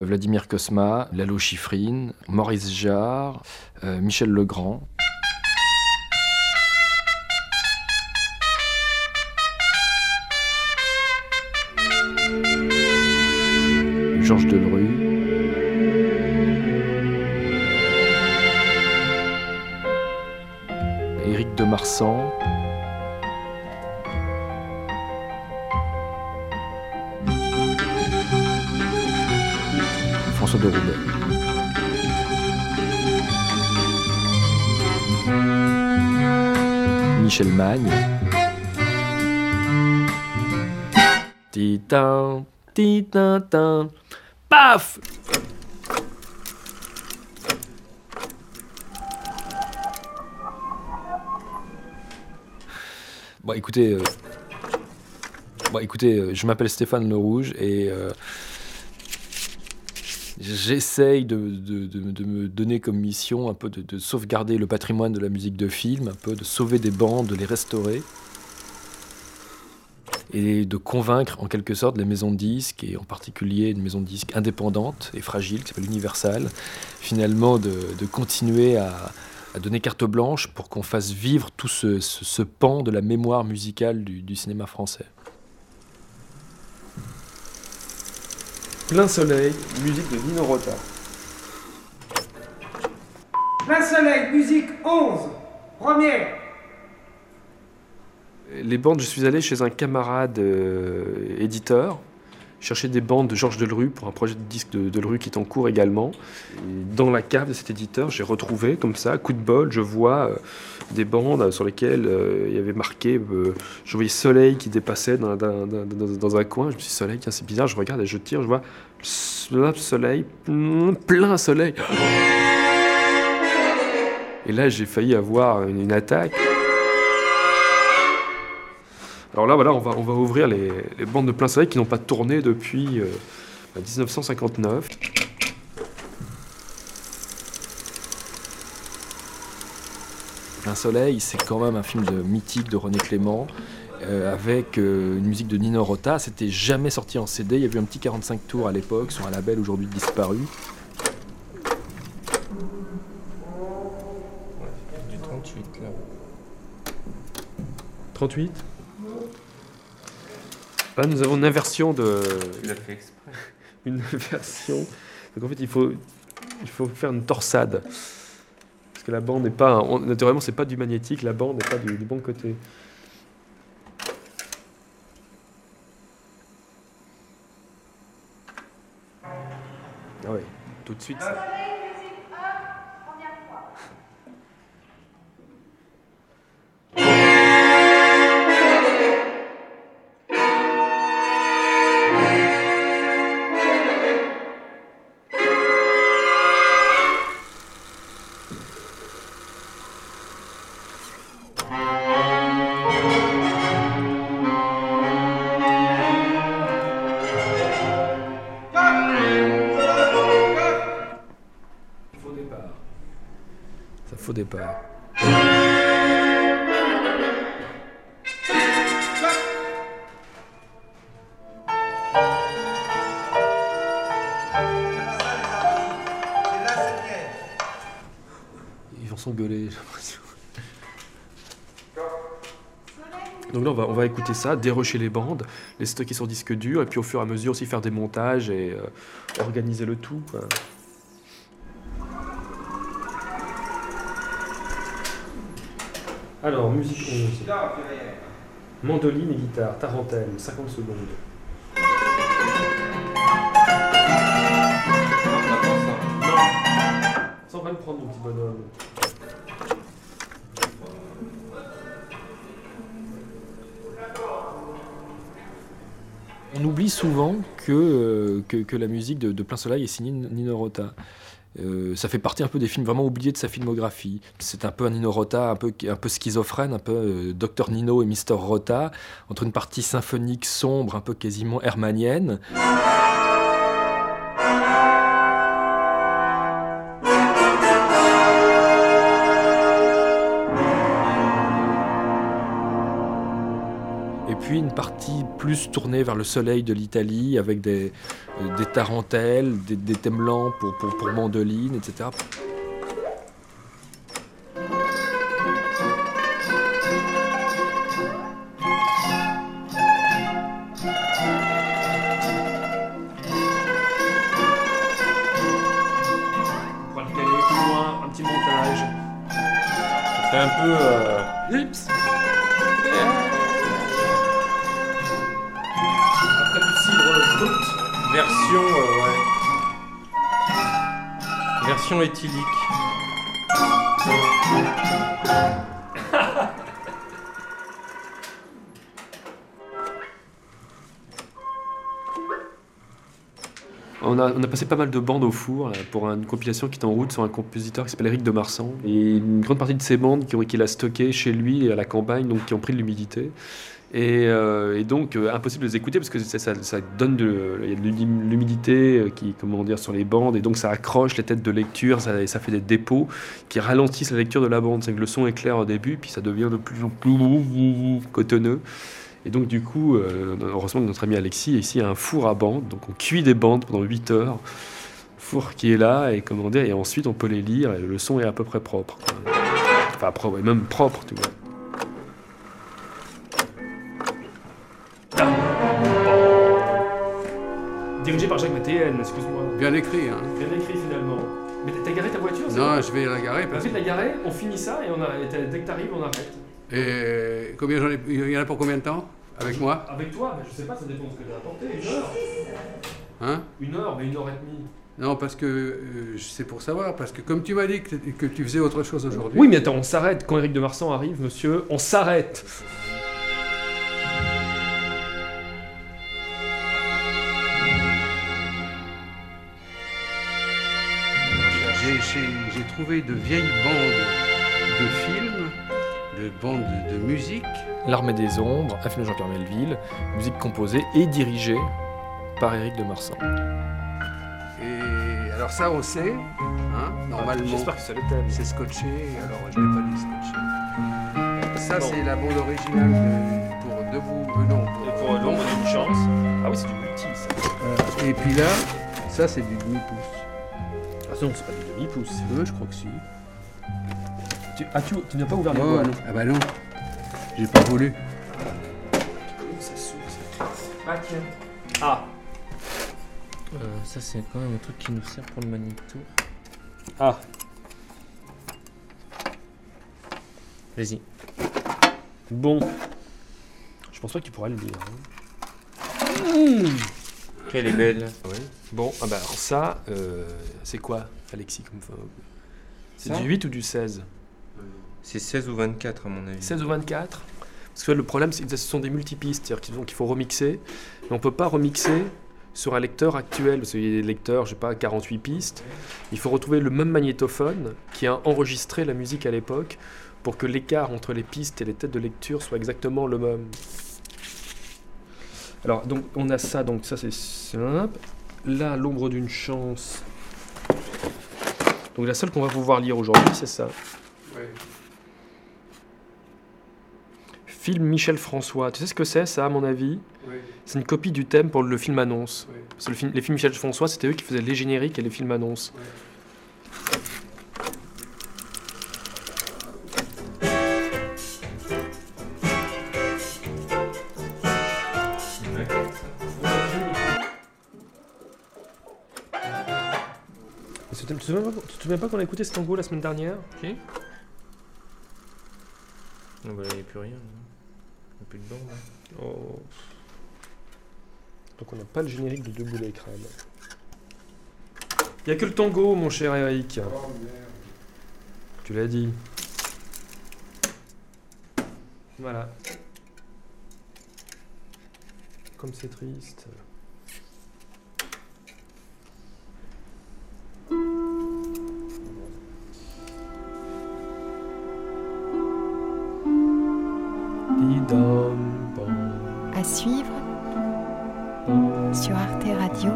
Vladimir Cosma, Lalo Schifrin, Maurice Jarre, euh, Michel Legrand. Georges Delru. Éric de Marsan. De. Michel Magne. Titan, titan. Paf Bon, écoutez, euh, bon, écoutez, euh, je m'appelle Stéphane Le Rouge et euh, j'essaye de, me donner comme mission un peu de, de sauvegarder le patrimoine de la musique de film, un peu de sauver des bandes, de les restaurer et de convaincre en quelque sorte les maisons de disques, et en particulier une maison de disques indépendante et fragile qui s'appelle Universal, finalement de, continuer à, donner carte blanche pour qu'on fasse vivre tout ce, pan de la mémoire musicale du cinéma français. Plein soleil, musique de Nino Rota. Plein soleil, musique 11, première. Les bandes, je suis allé chez un camarade euh, éditeur, chercher des bandes de Georges Delru pour un projet de disque de Delru qui est en cours également. Dans la cave de cet éditeur, j'ai retrouvé comme ça, coup de bol, je vois euh, des bandes sur lesquelles euh, il y avait marqué, euh, je voyais Soleil qui dépassait dans, dans- dans- dans- un coin. Je me suis dit, Soleil, tiens, c'est bizarre, je regarde et je tire, je vois Soleil, mm, plein Soleil. Et là, j'ai failli avoir une attaque. Alors là, voilà, on va, on va ouvrir les, les bandes de plein soleil qui n'ont pas tourné depuis euh, 1959. Plein Soleil, c'est quand même un film de mythique de René Clément. euh, avec euh, une musique de Nino Rota, c'était jamais sorti en CD. Il y avait eu un petit 45 tours à l'époque sur un label aujourd'hui disparu. Du 38 là. 38 Là, nous avons une inversion de. Tu l'as fait exprès. Une inversion. Donc en fait, il faut, il faut faire une torsade. Parce que la bande n'est pas. on- naturellement, c'est pas du magnétique, la bande n'est pas du, du bon côté. Ah oui, tout de suite. ça- Ils vont s'engueuler, j'ai. Donc là, on va, écouter ça, dérocher les bandes, les stocker sur disque dur, et puis au fur et à mesure aussi faire des montages et euh, organiser le tout. Alors, musique 11. Mandoline et guitare, tarentelle, 50 secondes. Sans pas le prendre, mon petit bonhomme. On oublie souvent que, euh, que la musique de, de Plein Soleil est signée Nino Rota. Euh, ça fait partie un peu des films vraiment oubliés de sa filmographie. C'est un peu un Nino Rota un peu, un peu schizophrène, un peu euh, Dr Nino et Mr Rota, entre une partie symphonique sombre, un peu quasiment hermanienne. Puis une partie plus tournée vers le soleil de l'Italie, avec des, euh, des tarentelles, des, des thèmes lents pour, pour, pour mandoline, etc. On pourra le caler plus loin, un petit montage. Ça fait un peu euh, version. euh, ouais. Version éthylique. On a, passé pas mal de bandes au four pour une compilation qui est en route sur un compositeur qui s'appelle Eric de Marsan. Et une grande partie de ces bandes qu'il a stockées chez lui et à la campagne, donc qui ont pris de l'humidité. Et, euh, donc euh, impossible de les écouter parce que ça, ça- ça donne de, de l'hum- l'humidité euh, qui comment dire sur les bandes et donc ça accroche les têtes de lecture ça, ça fait des dépôts qui ralentissent la lecture de la bande. C'est que le son est clair au début puis ça devient de plus en plus cotonneux. Et donc du coup, euh, heureusement que notre ami Alexis ici a un four à bandes, donc on cuit des bandes pendant 8 heures, four qui est là et comment dire, et ensuite on peut les lire et le son est à peu près propre. Enfin propre, et même propre, tu vois. Dirigé par Jacques Mathéen, excuse-moi. Bien écrit, hein. Bien écrit finalement. Mais t'as garé ta voiture Non, je vais la garer parce Ensuite la garer, on finit ça et on a, dès que t'arrives on arrête. Et combien j'en ai Il y en a pour combien de temps? Avec moi Avec toi, mais je sais pas, ça dépend de ce que t'as apporté. Une heure Hein Une heure, mais une heure et demie. Non, parce que euh, c'est pour savoir. Parce que comme tu m'as dit que, que tu faisais autre chose aujourd'hui. Oui, mais attends, on s'arrête. Quand Eric de Marsan arrive, monsieur, on s'arrête. J'ai- trouvé de vieilles bandes de films, de bandes de, de musique. L'armée des ombres, un film de Jean-Pierre Melville, musique composée et dirigée par Éric de Marsan. Et alors ça, on sait, hein, normalement. J'espère que ça le thème. C'est scotché, alors je l'ai pas dit scotché. Ça, Bon. c'est la bande originale de- pour Debout, euh, non. Et pour l'ombre d'une chance. Ah oui, c'est du multi, ça. Euh, et puis là, ça, c'est du demi-pouce. Ah non, c'est pas du demi-pouce. Euh, je crois que si. Tu, ah, tu, tu n'as pas ouvert les Oh, non. Ah bah non, j'ai pas voulu. Ça s'ouvre, ça. Ah, tiens. Ah, Euh, ça, c'est quand même un truc qui nous sert pour le magnéto. ah. Vas-y. Bon. Je pense pas que tu pourras le lire. hein. Qu'elle est belle. Bon, ah bah alors ça, euh, c'est quoi, Alexis comme C'est du 8 ou du 16 C'est 16 ou 24 à mon avis. 16 ou 24 Parce que le problème, c'est que ce sont des multipistes, c'est-à-dire qu'il faut- remixer. Mais on peut pas remixer sur un lecteur actuel, parce qu'il y a des lecteurs, je sais pas, 48 pistes. Il faut retrouver le même magnétophone qui a enregistré la musique à l'époque pour que l'écart entre les pistes et les têtes de lecture soit exactement le même. Alors, donc, on a ça, donc ça c'est simple. Là, l'ombre d'une chance. Donc la seule qu'on va pouvoir lire aujourd'hui, c'est ça. Film Michel François. Tu sais ce que c'est, ça, à mon avis C'est une copie du thème pour le film annonce. Parce que le film- les films Michel François, c'était eux qui faisaient les génériques et les films annonces. Tu te souviens pas, tu te souviens pas qu'on a écouté ce tango la semaine dernière? Non, bah là, il n'y a plus rien. Plus de bande. là. Oh. Donc on n'a pas le générique de Debout les crânes. Il n'y a que le tango, mon cher Eric. Tu l'as dit. Voilà. Comme c'est triste. À suivre sur Arte Radio.